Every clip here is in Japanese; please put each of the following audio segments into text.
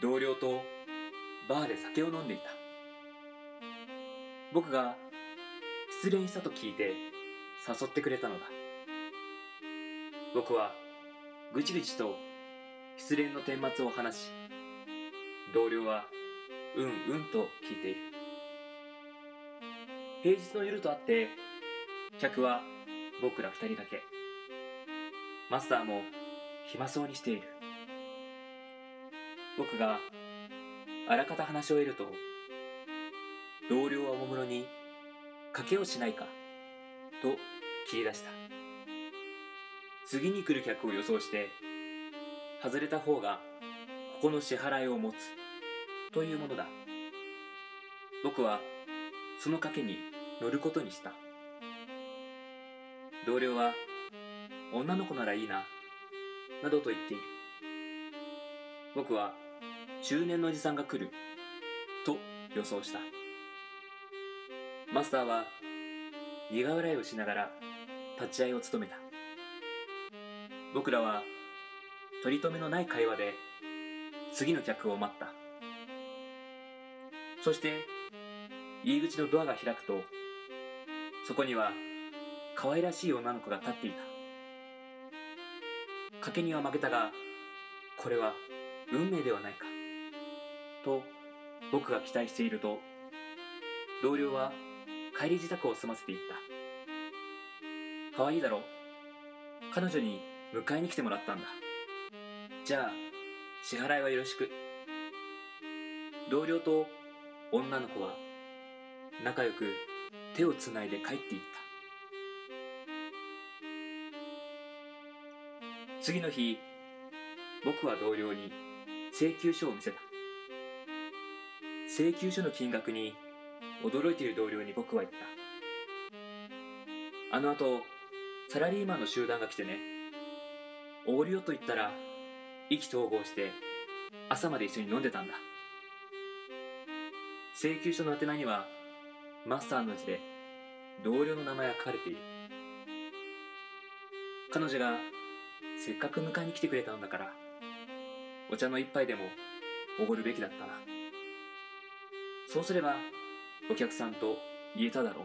同僚とバーで酒を飲んでいた。僕が失恋したと聞いて誘ってくれたのだ。僕はぐちぐちと失恋の顛末を話し同僚はうんうんと聞いている。平日の夜とあって客は僕ら二人だけ。マスターも暇そうにしている。僕があらかた話し終えると同僚はおもむろに「賭けをしないか?」と切り出した。次に来る客を予想して外れた方がここの支払いを持つというものだ。僕はその賭けに乗ることにした。同僚は女の子ならいいななどと言っている。僕は中年のおじさんが来る。と予想した。マスターは苦笑いをしながら立ち会いを務めた。僕らは取り留めのない会話で次の客を待った。そして入り口のドアが開くとそこには可愛らしい女の子が立っていた。賭けには負けたがこれは運命ではないか。と僕が期待していると同僚は帰り支度を済ませていった。可愛いだろ？彼女に迎えに来てもらったんだ。じゃあ支払いはよろしく。同僚と女の子は仲良く手をつないで帰っていった。次の日僕は同僚に請求書を見せた。請求書の金額に驚いている同僚に僕は言った。あの後サラリーマンの集団が来てねおごるよと言ったら意気投合して朝まで一緒に飲んでたんだ。請求書の宛名にはマスターの字で同僚の名前が書かれている。彼女がせっかく迎えに来てくれたのだからお茶の一杯でもおごるべきだったな。そうすればお客さんと言えただろう。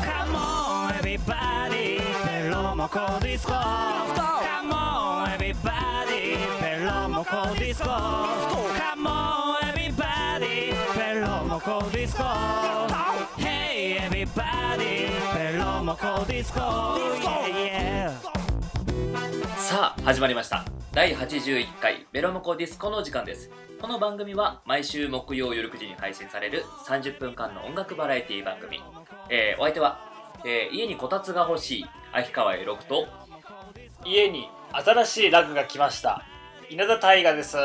カモンエビバディペロモコディスコペロモコディスコ Hey everybody ペロモコディスコ Yeah yeah さあ始まりました。第81回ベロモコディスコの時間です。この番組は毎週木曜夜9時に配信される30分間の音楽バラエティ番組、えー、お相手は、えー家にこたつが欲しい秋川栄六と家に新しいラグが来ました。稲田大我です。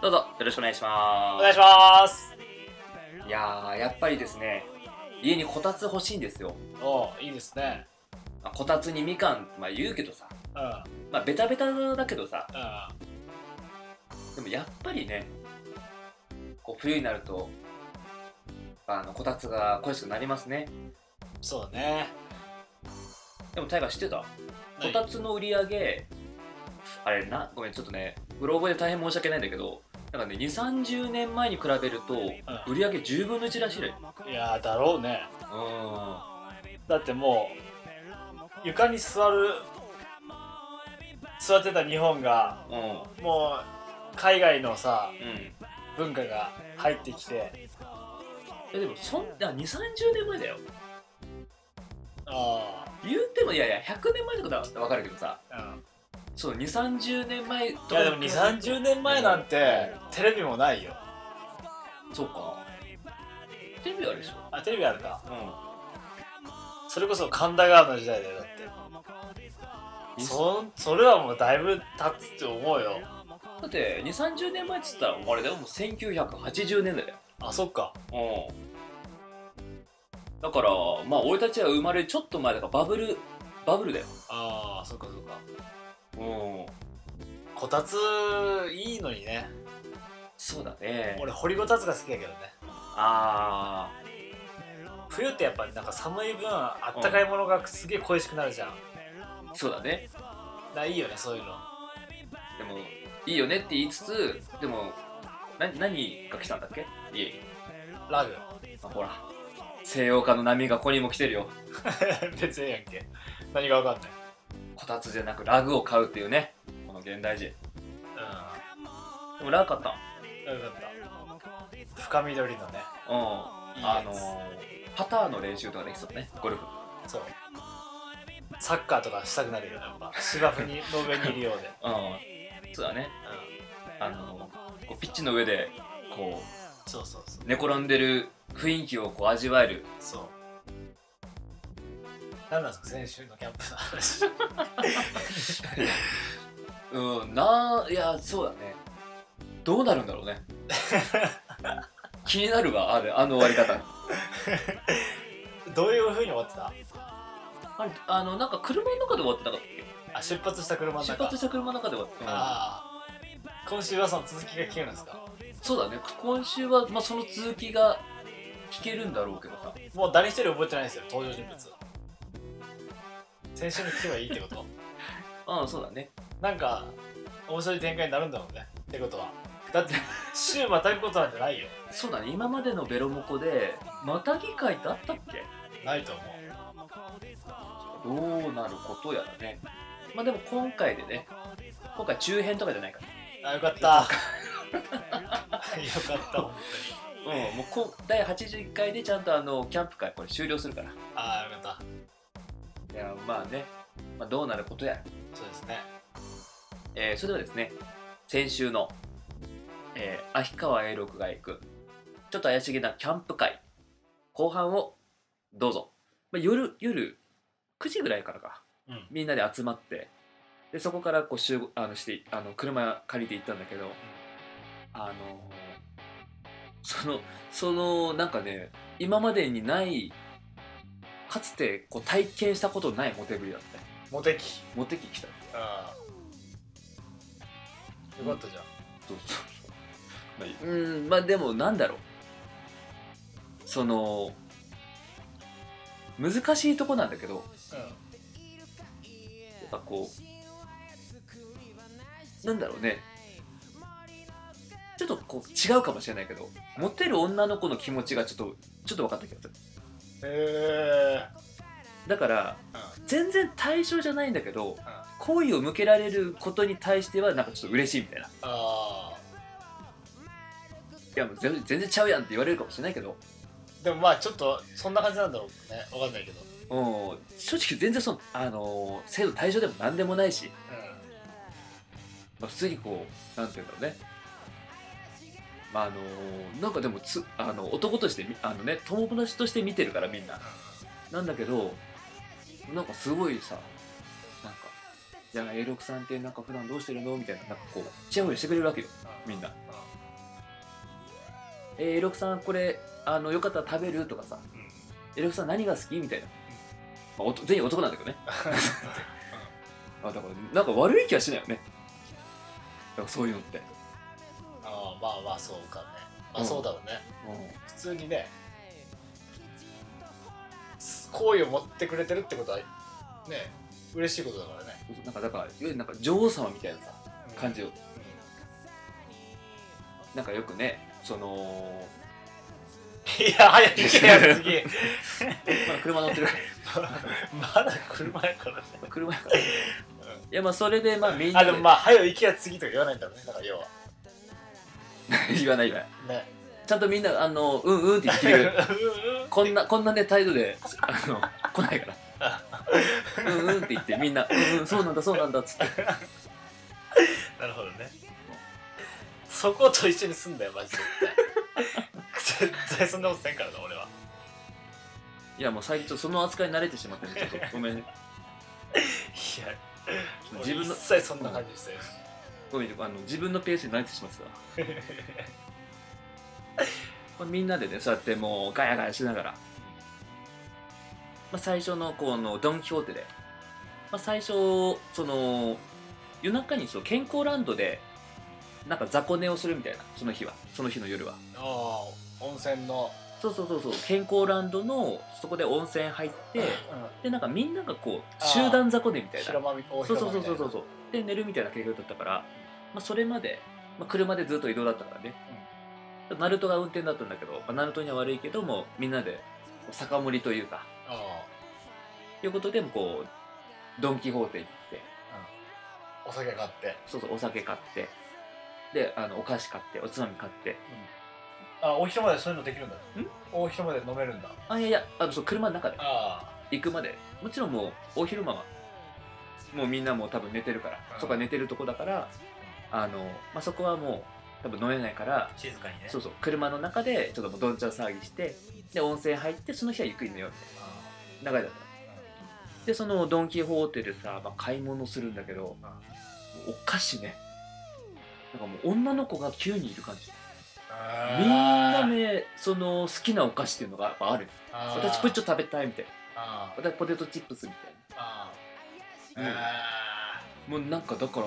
どうぞよろしくお願いします。お願いしますいやーやっぱりですね家にこたつ欲しいんですよ。おいいですね。まあこたつにみかんまあ言うけどさうん。うんまあベタベタだけどさでもやっぱりねこう冬になるとあのこたつが恋しくなりますね。そうだね。でもタイガー知ってた？こ何たつの売り上げあれなごめんちょっとねブログで大変申し訳ないんだけどなんかね2 3 0年前に比べると売り上げ10分の1らしいね。いやーだろうね。うだってもう床に座る座ってた日本がんうん。もう海外のさうん。文化が入ってきて。えでもそんな2 3 0年前だよ。あ言ってもいやいや100年前とかだったら分かるけどさ。あうんそう2 3 0年前といやでも2 3 0年前なんてテレビもないよ。そうか。テレビあるでしょ。あテレビあるか。うそれこそ神田川の時代だよだって。んそそれはもうだいぶ経つって思うよ。だって2 3 0年前っつったらあれだよ。もう1980年代だよ。あそっか。うん。だからまあ俺たちは生まれるちょっと前だからバブルバブルだよ。ああそっかそっかうん。こたついいのにね。そうだね。俺掘りごたつが好きだけどね。あ冬ってやっぱなんか寒い分あったかいものがすげえ恋しくなるじゃん、あそうだね。だいいよねそういうの。でもいいよねって言いつつでもな何が来たんだっけ？家に。ラグ。あほら。西洋化の波がここにも来てるよ。別にええやんけ。何がわかんないこたつじゃなくラグを買うっていうね。この現代人。でもラグ買った。うんよかった。深緑のね。うん。あのーパターの練習とかできそうね。ゴルフ。そう。サッカーとかしたくなるよね。やっぱ。芝生にの上にいるようで、うん。そうだね。うあのーこうピッチの上でこん、そうそうそうう。寝転んでる雰囲気をこう味わえる。そう何なんですか先週のキャンプの話。うんないやそうだね。どうなるんだろうね。気になるわあれあの終わり方。どういう風に終わってた？あれあのなんか車の中で終わってなかったっあ出発した車のけ中。出発した車の中で終わって、うん。ああ。今週はその続きが聞けるんですか？そうだね。今週は、まあ、その続きが聞けるんだろうけどさ。もう誰一人覚えてないんですよ登場人物先週に聞けばいいってこと？あ あそうだね。なんか面白い展開になるんだろうね。ってことは。だって週またぐことなんてないよ。そうだね。今までのベロモコでまたぎ会ってあったっけ？ないと思う。どうなることやらね。まあでも今回でね今回中編とかじゃないかあよかった。よかった本当に。らうんもうこ第81回でちゃんとあのキャンプ会これ終了するから。ああよかったいやまあね、まあ、どうなることや。らそうですね。えーそれではですね先週の、えー秋川栄六が行くちょっと怪しげなキャンプ会後半をどうぞ、まあ、夜夜9時ぐらいからか。うん。みんなで集まってでそこからこう集合あのしてあの車借りて行ったんだけど、あのそのそのなんかね今までにないかつてこう体験したことないモテぶりだったねモテ期。モテ期来た。ああ。よかったじゃん。そうそうそうまあうんまあでもなんだろう。その難しいとこなんだけどうん。やっぱこうなんだろうね。ちょっとこう違うかもしれないけどモテる女の子の気持ちがちょっとちょっと分かった気がするへえだからうん。全然対象じゃないんだけど好意を向けられることに対してはなんかちょっと嬉しいみたいな。いあやもう全然全然ちゃうやんって言われるかもしれないけど。あでもまあちょっとそんな感じなんだろうね。わかんないけど。うん。正直全然その、あのー制度対象でも何でもないし、うまあ、普通にこうなんていうんだろうね。まああのーなんかでもつあの男としてみあのね友達として見てるからみんな。なんだけどなんかすごいさなんか「じゃあ A6 さんってなんか普段どうしてるの?」みたいななんかこうチヤホヤしてくれるわけよん。みんな「えー、A6 さんこれあのよかったら食べる?」とかさ。うん。うん「A6 さん何が好き?」みたいな、まあ、全員男なんだけどね。あだからなんか悪い気はしないよね。そういうのって、まあまあそうかね。まあうん。そうだろうね。うん。普通にね好意を持ってくれてるってことはね嬉しいことだからね。なんかだからいわゆるなんか女王様みたいなさ感じを。うなんかよくねその、んいや早く行けや次。まあ、車乗ってる。まだ車やからね。車やからいやまあそれでまあみんなで。あでもまあ早く行けや次とか言わないんだろうね。だから要は 言わない言わ。ないね。ちゃんとみんなあのうんうんって言ってくれる。こんなこんなね態度であの来ないから。うんうんって言ってみんな。うんうんそうなんだそうなんだっつって。なるほどね。そこと一緒に住んだよマジで。絶対。絶対そんなことせんからな俺は。いやもう最近ちょっとその扱いに慣れてしまってねちょっと。ごめんね。いや自分の俺一切そんな感じしたよごめんあの自分のペースに慣れてしまってた。みんなでねそうやってもうガヤガヤしながら、まあ、最初のこのドン・キホーテで、まあ、最初その夜中にそう健康ランドでなんか雑魚寝をするみたいなその日は。その日の夜は。ああ温泉の。そうそうそうそう。健康ランドのそこで温泉入ってでなんかみんながこう集団雑魚寝みたいな。そうそうそうそそうそう。で寝るみたいな計画だったから、まあ、それまで、まあ、車でずっと移動だったからね、ナルトが運転だったんだけど、まあ、ナルトには悪いけどもみんなで酒盛りというか。あということでこうドン・キホーテ行って。あお酒買って。そうそうお酒買って。であのお菓子買っておつまみ買って。あ大広間でそういうのできるんだ。ん？大広間で飲めるんだ。あいやいやあのそう車の中で。あ行くまで。もちろんもう大昼間はもうみんなもう多分寝てるから、うん。そこは寝てるとこだからあの、まあ、そこはもう多分飲めないから静かにね。そうそう車の中でちょっともうどんちゃん騒ぎしてで温泉入ってその日はゆっくり寝ようみたいな。流れだった。でそのドン・キホーテでさ、まあ、買い物するんだけどお菓子ね。なんかもう女の子が9人いる感じ。みんなねその好きなお菓子っていうのがやっぱある。私プッチョ食べたいみたいな。あ私ポテトチップスみたいあうん。もうなんかだから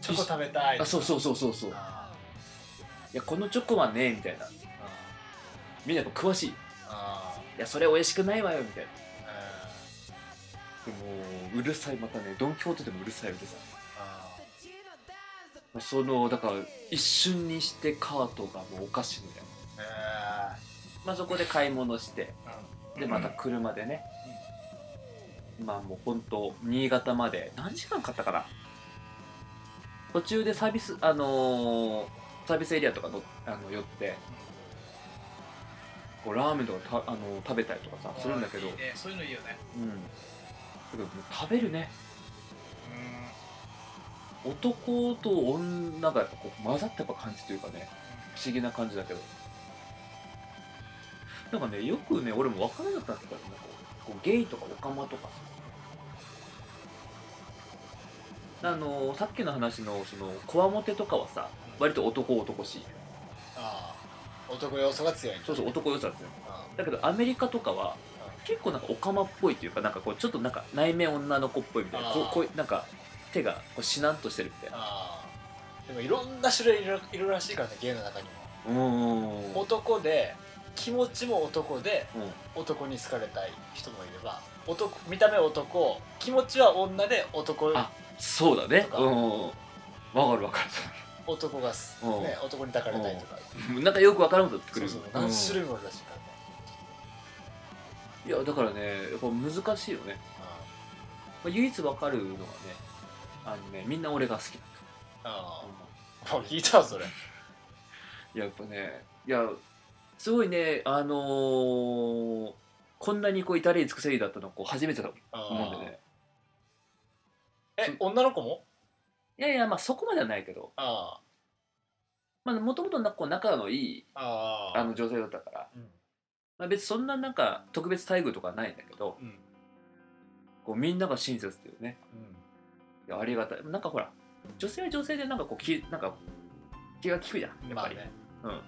チョコ食べたいあそうそうそうそうそう。いあやこのチョコはねみたいな。みんなやっぱ詳しい。いあやそれ美味しくないわよみたいな。あでもうるさいまたねドン・キホーテでもうるさいうるさ。いそのだから一瞬にしてカートがもうお菓子みたいなあまあそこで買い物して。うん。でまた車でね、まあもう本当新潟まで。何時間かかったかな途中でサービスあのーサービスエリアとかのあの寄ってこうラーメンとかた、あのー食べたりとかさするんだけど。いいね。そういうのいいよね。うん。だけど食べるね。男と女がやっぱこう混ざったやっぱ感じというかね不思議な感じだけど。なんかねよくね俺も分からなかったんだけどねこうゲイとかオカマとかさあのさっきの話のそのこわもてとかはさ割と男男しい。ああ男要素が強いそうそう男良さですよあだけどアメリカとかは結構なんかオカマっぽいっていうかなんかこうちょっとなんか内面女の子っぽいみたいなこうこうなんか手がこうしなっとしてるみたいな。あでもいろんな種類いるいるらしいからねゲイの中にも。うーん。男で気持ちも男でうん。男に好かれたい人もいれば男見た目男気持ちは女で男あそうだね。とか。うん。わかるわか男がす、うん。ね、男に抱かれたいとか。るなんかよくわからんこと言ってくる。そうそう。何種類もあるらしいからね、うんいやだからねやっぱ難しいよね、まあ、唯一わかるのはねあのねみんな俺が好きだあと、ああ。聞いたわそれ。い ややっぱねいやすごいねあのーこんなにこう至れり尽くせりだったのこう初めてだと思うんでねえ女の子も？いやいやまあそこまではないけど。あまあもともと仲のいいああ。あの女性だったから、うん。まあ、別にそんななんか特別待遇とかはないんだけどうん。こうみんなが親切っていうね。ういやありがたい。なんかほら女性は女性でなんかこう気なんか気が利くじゃんやっぱり、ね。うん。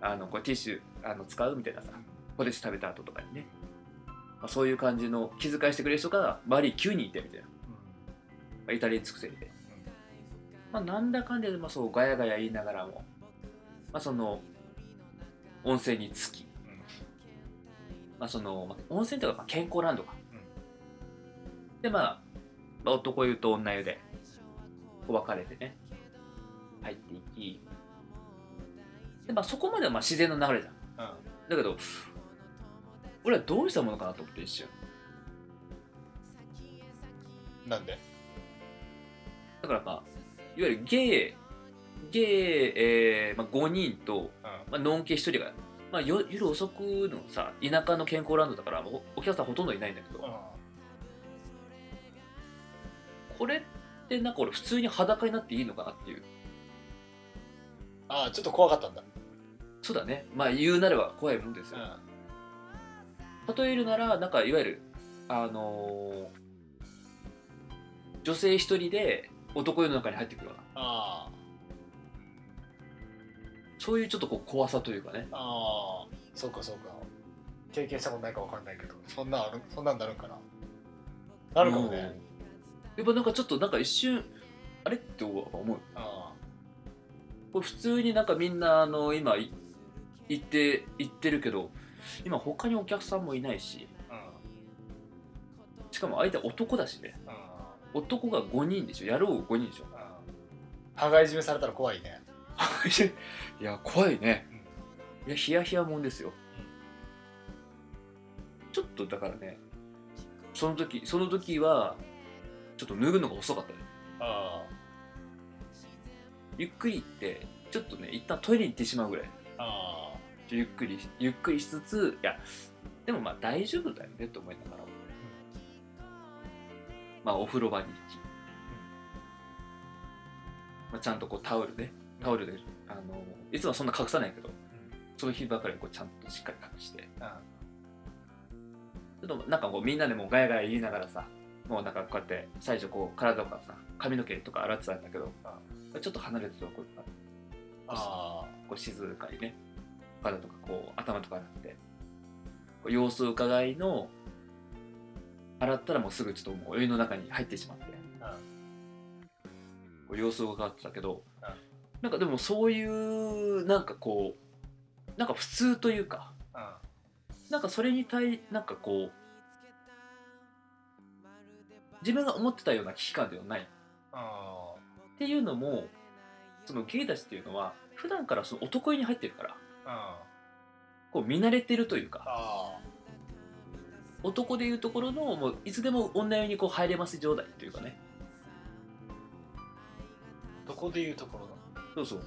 あのこれティッシュあの使うみたいなさポテチ食べた後とかにね、まあ、そういう感じの気遣いしてくれる人が周りに9人いてみたいな、まあ、至れり尽くせりで、まあ、なんだかんだでまあそうガヤガヤ言いながらも、まあ、その温泉に着き、まあそのまあ、温泉とかまあ健康ランドか、でまあ、まあ、男湯と女湯で分かれてね入っていき。で、まあ、そこまではまあ自然の流れじゃん。うん。だけど俺はどうしたものかなと思って一瞬。なんで？だからまあいわゆるゲイゲイ、えーまあ、5人と、まあのんけ1人が、まあ、よ夜遅くのさ田舎の健康ランドだからおお客さんほとんどいないんだけど、うん。これってなんか俺普通に裸になっていいのかなっていう。ああちょっと怖かったんだ。そうだね。まあ言うなれば怖いもんですよ、例えるならなんかいわゆるあのー女性一人で男湯の中に入ってくるような。あそういうちょっとこう怖さというかね。あああそうかそうか。経験したことないかわかんないけど。そんなんあるそんなんなるんかな。なるかもね、うん。やっぱなんかちょっとなんか一瞬あれって思う。あこれ普通になんかみんなあの今い行って行ってるけど今他にお客さんもいないし。うん。しかも相手は男だしね。うん男が5人でしょ。やろう5人でしょ。羽交い締めされたら怖いね。いや怖いね。いやヒヤヒヤもんですよ、ちょっとだからねその時その時はちょっと脱ぐのが遅かったね。あゆっくり行ってちょっとね一旦トイレに行ってしまうぐらい。あゆっくりゆっくりしつついやでもまあ大丈夫だよねと思いながら、まあお風呂場に行き、まあ、ちゃんとこうタオルねタオルであのいつもはそんな隠さないけどその日ばかりこうちゃんとしっかり隠して。ちょっとなんかこうみんなでもうガヤガヤ言いながらさもうなんかこうやって最初こう体とかさ髪の毛とか洗ってたんだけどちょっと離れてるとこうあこう静かにね体とかこう頭とか洗って。こう様子を伺いの洗ったらもうすぐちょっともうお湯の中に入ってしまって。こう様子を伺ってたけどうん。なんかでもそういうなんかこうなんか普通というかあなんかそれに対なんかこう自分が思ってたような危機感ではない。あっていうのもそのゲイたちっていうのは普段からその男湯に入ってるからあこう見慣れてるというかあ男でいうところのもういつでも女湯にこう入れます状態というかね。どこでいうところの？そうそう。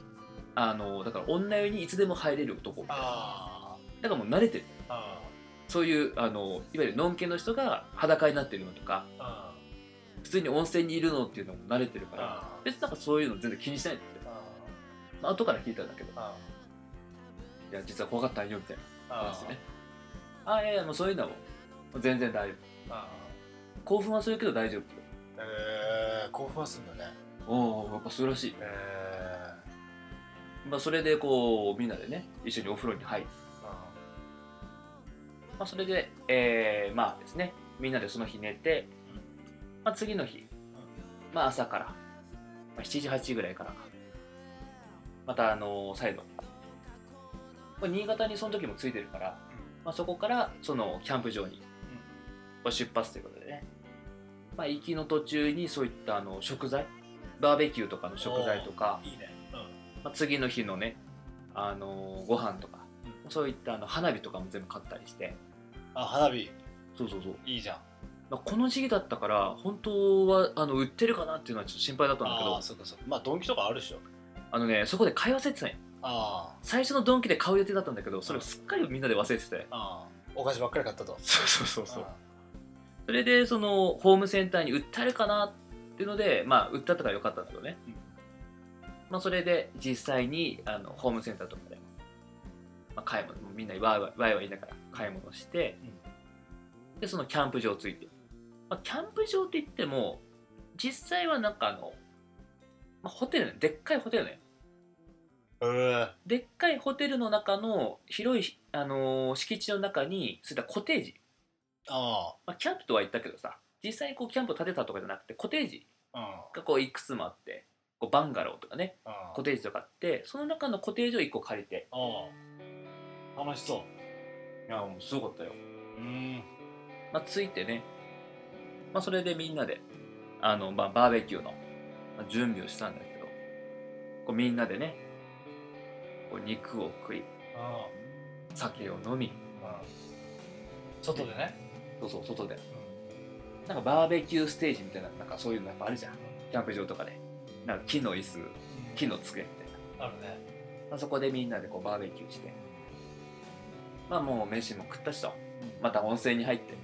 あのだから女湯にいつでも入れる男。だかあらもう慣れてる。あそういうあのいわゆるのんけの人が裸になってるのとかあ普通に温泉にいるのっていうのも慣れてるからあ別になんかそういうの全然気にしないんですよ、まあ後から聞いたんだけど。あいや実は怖かったんよみたいなあ話でね。あいやいやもうそういうのはもう全然大丈夫。あ興奮はするけど大丈夫。えー、興奮はするんだね。おおやっぱそうらしい、えまあ、それでこうみんなでね一緒にお風呂に入って、ー、まあ、それでえー、まあですね。みんなでその日寝て、まあ、次の日、まあ、朝から、まあ、7時8時ぐらいからかまたあの再度これ新潟にその時もついてるから、まあ、そこからそのキャンプ場にこう出発ということでね、まあ、行きの途中にそういったあの食材。バーベキューとかの食材とか、いいね。うん。まあ、次の日のね、あのご飯とか、うそういったあの花火とかも全部買ったりして。あ花火。そうそうそう、いいじゃん。まあ、この時期だったから本当はあの売ってるかなっていうのはちょっと心配だったんだけど。ああそうかそうか。まあドンキとかあるでしょ。あのねそこで買い忘れてたんよあ最初のドンキで買う予定だったんだけどそれをすっかりみんなで忘れてて。あああお菓子ばっかり買ったと。そうそうそうそう。あそれでそのホームセンターに売ってあるかなっていうのでまあ売ったからよかったんだけどね、うん。まあそれで実際にあのホームセンターとかで、まあ、買い物みんなにワイワイワイワイ言いながら買い物して、でそのキャンプ場ついて、まあ、キャンプ場って言っても実際はなんかあの、まあ、ホテルねでっかいホテルね。え。ー、でっかいホテルの中の広い、あのー敷地の中にそういったコテージ、あまあ、キャンプとは言ったけどさ実際にこうキャンプを建てたとかじゃなくてコテージあがこういくつもあってこうバンガローとかねコテージとかあってその中のコテージを1個借りて。ああ。楽しそう。いやもうすごかったよ、うん。まあ、ついてね、まあ、それでみんなであの、まあ、バーベキューのまあ準備をしたんだけどこうみんなでねこう肉を食いあ酒を飲みあ外でね、そうそう外で。なんかバーベキューステージみたいななんかそういうのやっぱあるじゃん。キャンプ場とかで。なんか木の椅子木の机みたいな。あるね。まあ、そこでみんなでこうバーベキューして。まあもう飯も食ったしと。また温泉に入って。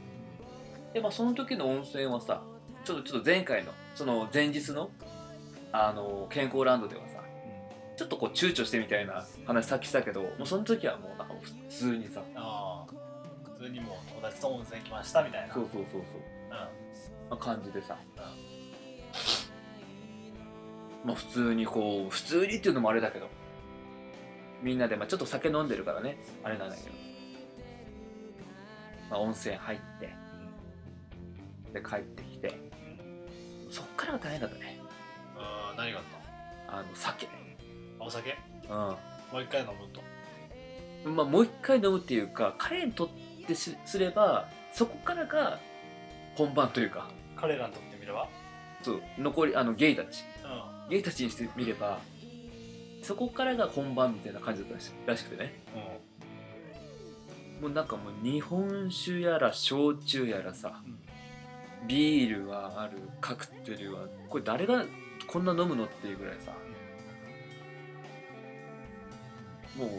でまあその時の温泉はさちょっとちょっと前回のその前日のあの健康ランドではさちょっとこう躊躇してみたいな話さっきしたけどもうその時はもうなんか普通にさああ普通にもう友達と温泉来ましたみたいな。そうそうそうそう、うん。まあ、感じでさ、まあ普通にこう普通にっていうのもあれだけど。みんなで、まあ、ちょっと酒飲んでるからね。あれなんだけど、まあ、温泉入って。で帰ってきて。そっからが大変だったね。ああ何があっあの酒。お酒？うもう一回飲むと。んまあもう一回飲むっていうか彼にとってしすればそこからが本番というか。彼らにとってみれば？そう。残りあのゲイたち。うん。ゲイたちにしてみればそこからが本番みたいな感じだったらしくてね。もうなんかもう日本酒やら焼酎やらさうん。ビールはあるカクテルはこれ誰がこんな飲むのっていうぐらいさ。もう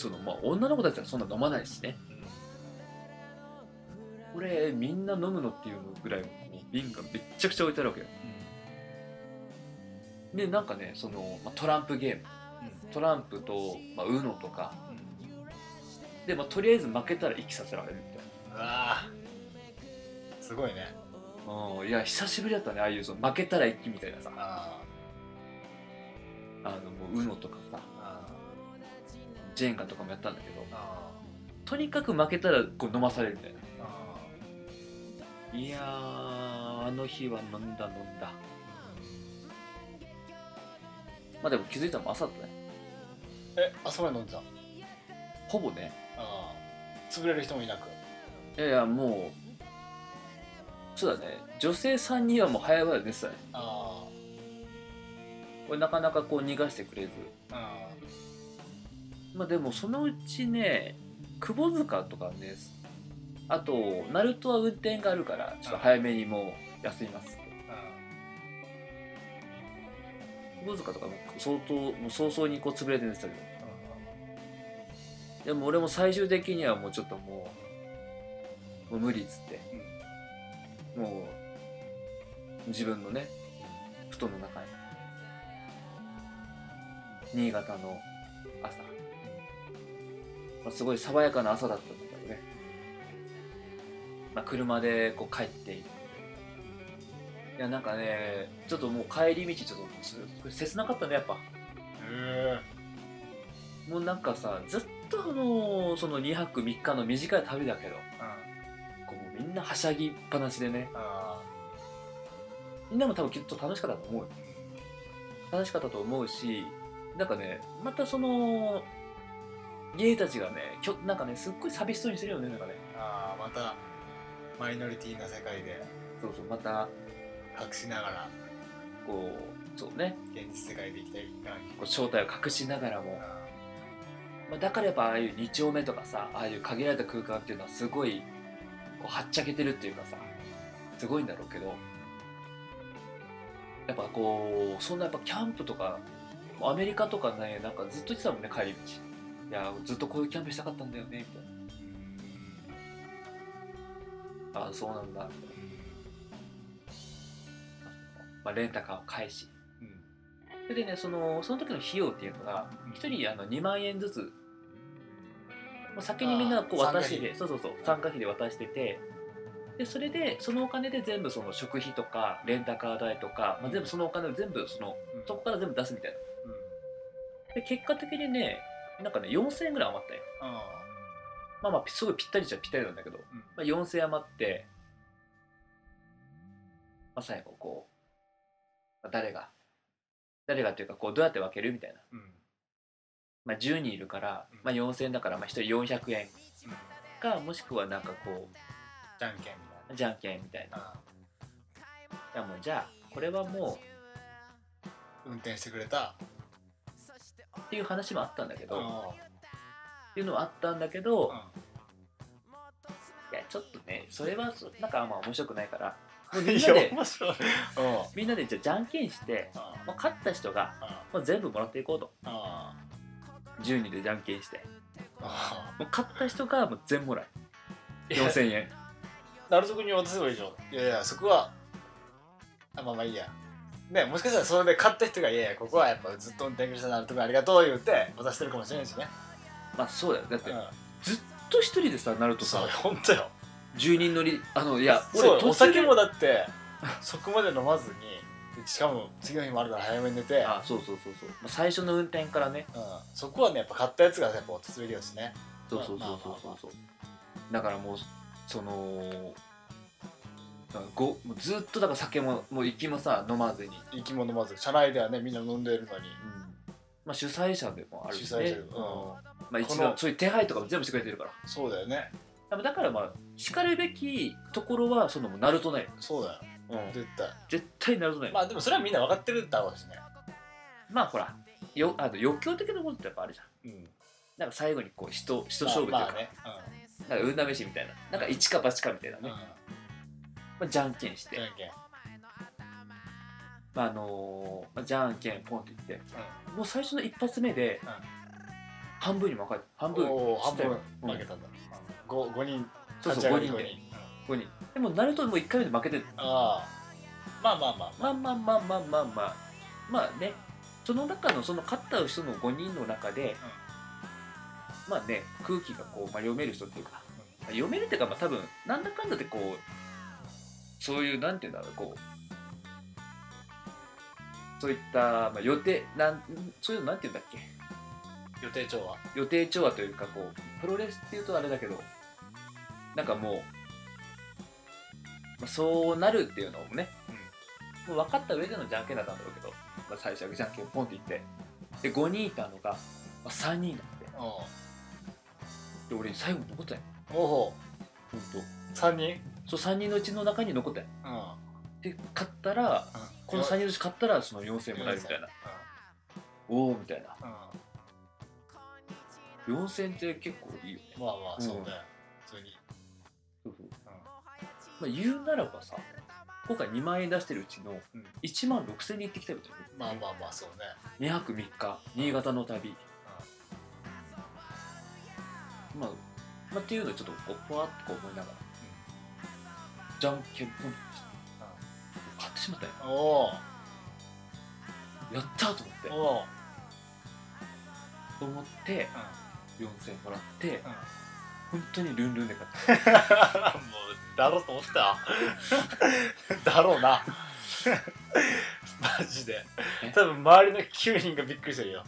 そのまあ女の子たちはそんな飲まないしね。これみんな飲むのっていうのぐらいこう瓶がめっちゃくちゃ置いてあるわけよ。でなんかねその、まあ、トランプゲーム。トランプと、まあ、UNO とか。で、まあ、とりあえず負けたら息させられるみたいうわー。すごいね。なうん。いや久しぶりだったねああいうその負けたら息みたいなさ。ああのもう UNO とかさジェンガとかもやったんだけどとにかく負けたらこう飲まされるみたいな。ー。あいやーあの日は飲んだ飲んだ。まあでも気づいたのも朝だったね。ーえあそこまで飲んでた？ほぼね。あー。潰れる人もいなく？いやいやもうそうだね。女性3人はもう早々寝てたね。あこれなかなかこう逃がしてくれず。ー。あまあでもそのうちね窪塚とかねあと鳴門は運転があるからちょっと早めにもう休みます。窪塚とかも相当もう早々にこう潰れて寝てたけどでも俺も最終的にはもうちょっともうもう無理っつって、もう自分のね布団の中に。新潟の朝、まあ、すごい爽やかな朝だったんだけどね、まあ、車でこう帰って。いやなんかねちょっともう帰り道ちょっと切なかったねやっぱ。へもうなんかさずっとあのその2泊3日の短い旅だけどこうみんなはしゃぎっぱなしでね。あみんなも多分きっと楽しかったと思う。よ楽しかったと思うしなんかねまたそのゲイたちがねきょなんかねすっごい寂しそうにしてるよねなんかね。あーまたマイノリティな世界で。そうそうまた隠しながら。こうそうね。現実世界で生きていこう正体を隠しながらも、ゃまあ、だからやっぱああいう2丁目とかさああいう限られた空間っていうのはすごいこうはっちゃけてるっていうかさすごいんだろうけど。やっぱこうそんなやっぱキャンプとかアメリカとかねなんかずっと言ってたもんね帰り道いやずっとこういうキャンプしたかったんだよねみたいな。ああそうなんだ。みたいな、まあ、レンタカーを返し。うん。それでねそのその時の費用っていうのがうん。1人あの2万円ずつもう先にみんなこう渡してそうそうそう参加費で渡しててでそれでそのお金で全部その食費とかレンタカー代とか、まあ、全部そのお金を全部そのうん。そこから全部出すみたいな。うん。で結果的にねなんかね4000円ぐらい余ったよ。あまあまあすごいぴったりじゃぴったりなんだけど、うん。まあ、4000円余って、まあ、最後こう、まあ誰が誰がっていうかこうどうやって分けるみたいな、ーうん。まあ、10人いるから、まあ、4000円だからまあ1人400円うん。かもしくはなんかこじゃんけんみたいうじゃんけんみたいな。なあいやもうじゃあこれはもー運転してくれたうっていう話もあったんだけど、っあていうのはあったんだけど、ーいやちょっとねそれはそなんかあんま面白くないから みんなで面白い。うん。みんなでじゃあじゃんけんして、あまあ、勝った人が、あまあ、全部もらっていこうと。あ10人でじゃんけんして。あもう勝った人がもう全もらいいや4000円。なるとくんに渡せばいいじゃん。いやいやそこはあまあまあいいやねもしかしたらそれで買った人がいやいやここはやっぱずっと運転してなるとくんありがとう言って渡してるかもしれないしね。まあそうだよ。だって、うん。ずっと一人でさなるとそうさ本当よ。10人乗りあのいやそう途中でお酒もだってそこまで飲まずにでしかも次の日もあるから早めに寝て、あそうそうそうそう、まあ、最初の運転からね。うん、そこはねやっぱ買ったやつがやっぱ渡すべきだしね。そうそうそうそうそうそう。だからもうそのごもうずっとだから酒ももう息もさ飲まずに、生き物まず車内ではねみんな飲んでるのに。まあ、主催者でもあるしね。主催者でもまあ、一この応そういう手配とかも全部してくれてるから。そうだよね。多分だからまあしかるべきところはそのもうナルトね、そうだよ。うん、絶対。絶対ナルトね、まあでもそれはみんな分かってるだろうしね。まあほらよあの欲求的なものってやっぱあるじゃん。うん。なんか最後にこう人人勝負というか、まあまあね。なんか運試しみたいな。なんか一か八かみたいなね、うんうんまあ、じゃんけんして、じゃんけん。まああのーまあ、じゃんけんポンって言って、もう最初の一発目で、うん。半分に分かる。半分。半分負けたんだ。五五人。そうそう5五人うん。5人。でもナルトも1回目で負けてる。ああ。まあまあまあ。まあ。まあまあまあまあまあ。まあね。その中のその勝った人の5人の中で、まあね空気がこう、まあ、読める人っていうか、読めるっていうかまあ多分なんだかんだでこうそういうなんていうんだろうこうそういった、まあ、予定なんそういうのなんていうんだっけ？予定調和。予定調和というかこうプロレスっていうとあれだけどなんかもう、まあ、そうなるっていうのもね、もう分かった上でのじゃんけんだったんだろうけど、まあ、最初はじゃんけんポンっていってで5人いたのが、まあ、3人になって。うで俺最後に残ったよんおおほんと。三人？そう3人のうちの中に残ったようん。で勝ったらこの3人のうち勝ったらその4000もらえるみたいな。おおみたいな。うん。4000って結構いいよね。まあまあそうね。うん。普通に。そうそう。まあ言うならばさ今回2万円出してるうちのうん。1万6000に行ってきたみたいな。まあまあまあそうね。2泊3日新潟の旅。まあ、まあ、っていうのをちょっとこうふわっとこう思いながら、じゃんけんぽん買ってしまったよおおやったーと思って。おおと思って4000もらってうん。本当にルンルンで買った。もうだろうと思った。だろうな。マジで。え？多分周りの9人がびっくりしてるよ。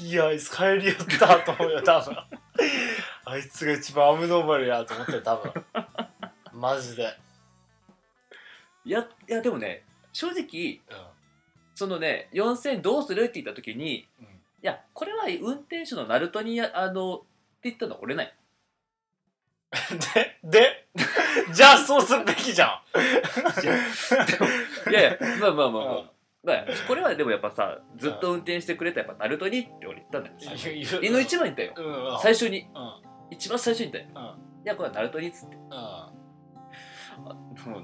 いやあいつ帰りよったと思うよ多分。あいつが一番アムノーマルやと思ってる多分マジで。いやいやでもね正直うん。そのね4000どうするって言った時にいうん。やこれは運転手のナルトにやあのって言ったのは俺ない。ででじゃあそうするべきじゃん。いやいやまあまあまあまあ、うん。まあ、これはでもやっぱさずっと運転してくれたやっぱナルトにって俺言ったんだよ最初言う言う。胃の一番言ったよ。うん。うん。最初に。うん。一番最初に言ったよ。うん。いやこれはナルトにっつって。う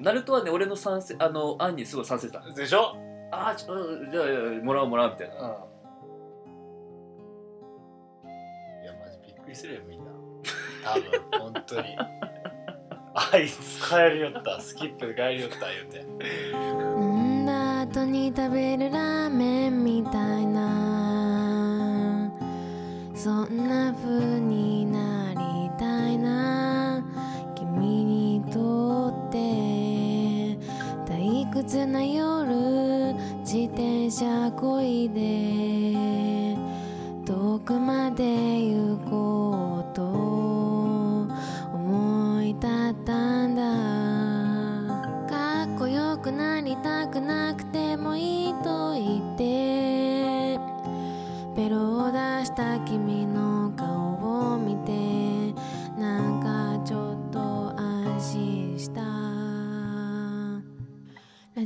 ナルトはね俺の賛成あの案にすごい賛成した。んでしょ？ああじゃあもらおうもらおうみたいな。うん。いやマジびっくりするよみんな。多分本当に。あいつ帰りよった。スキップで帰りよった言うて。飲ん。だ後に食べるラーメンみたいな。そんな風に退屈な夜自転車こいで遠くまで行こうと思い立ったんだ。かっこよくなりたくなくてもいいと言って。ベロを出した君の